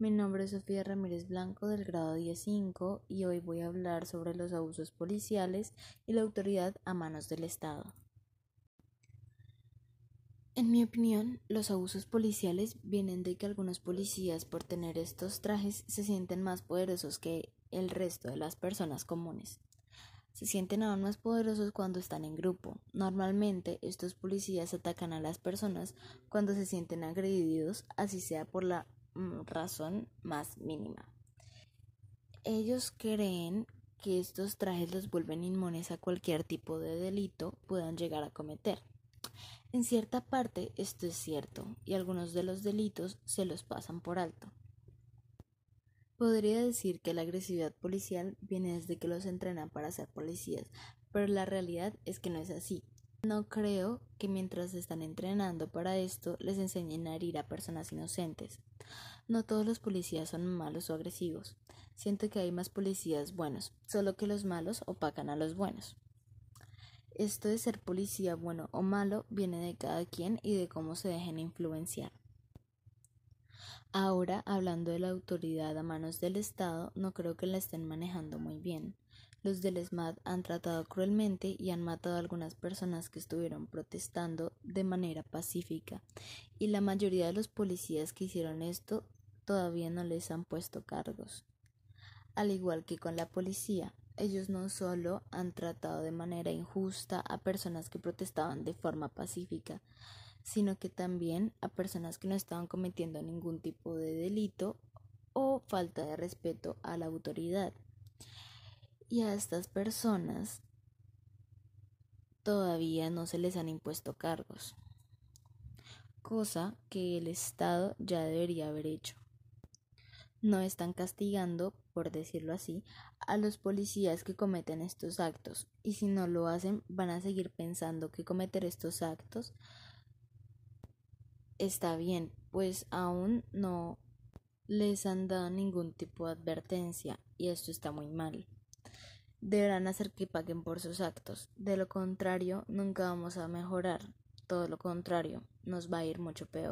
Mi nombre es Sofía Ramírez Blanco del grado 10.5 y hoy voy a hablar sobre los abusos policiales y la autoridad a manos del Estado. En mi opinión, los abusos policiales vienen de que algunos policías por tener estos trajes se sienten más poderosos que el resto de las personas comunes. Se sienten aún más poderosos cuando están en grupo. Normalmente estos policías atacan a las personas cuando se sienten agredidos, así sea por la razón más mínima. Ellos creen que estos trajes los vuelven inmunes a cualquier tipo de delito puedan llegar a cometer. En cierta parte esto es cierto y algunos de los delitos se los pasan por alto. Podría decir que la agresividad policial viene desde que los entrenan para ser policías, pero la realidad es que no es así. No creo que mientras están entrenando para esto les enseñen a herir a personas inocentes. No todos los policías son malos o agresivos. Siento que hay más policías buenos, solo que los malos opacan a los buenos. Esto de ser policía bueno o malo viene de cada quien y de cómo se dejen influenciar. Ahora, hablando de la autoridad a manos del Estado, no creo que la estén manejando muy bien. Los del ESMAD han tratado cruelmente y han matado a algunas personas que estuvieron protestando de manera pacífica, y la mayoría de los policías que hicieron esto todavía no les han puesto cargos. Al igual que con la policía, ellos no solo han tratado de manera injusta a personas que protestaban de forma pacífica, sino que también a personas que no estaban cometiendo ningún tipo de delito o falta de respeto a la autoridad. Y a estas personas todavía no se les han impuesto cargos, cosa que el Estado ya debería haber hecho no están castigando, por decirlo así, a los policías que cometen estos actos, y si no lo hacen, van a seguir pensando que cometer estos actos está bien, pues aún no les han dado ningún tipo de advertencia, y esto está muy mal. Deberán hacer que paguen por sus actos, de lo contrario, nunca vamos a mejorar, todo lo contrario, nos va a ir mucho peor.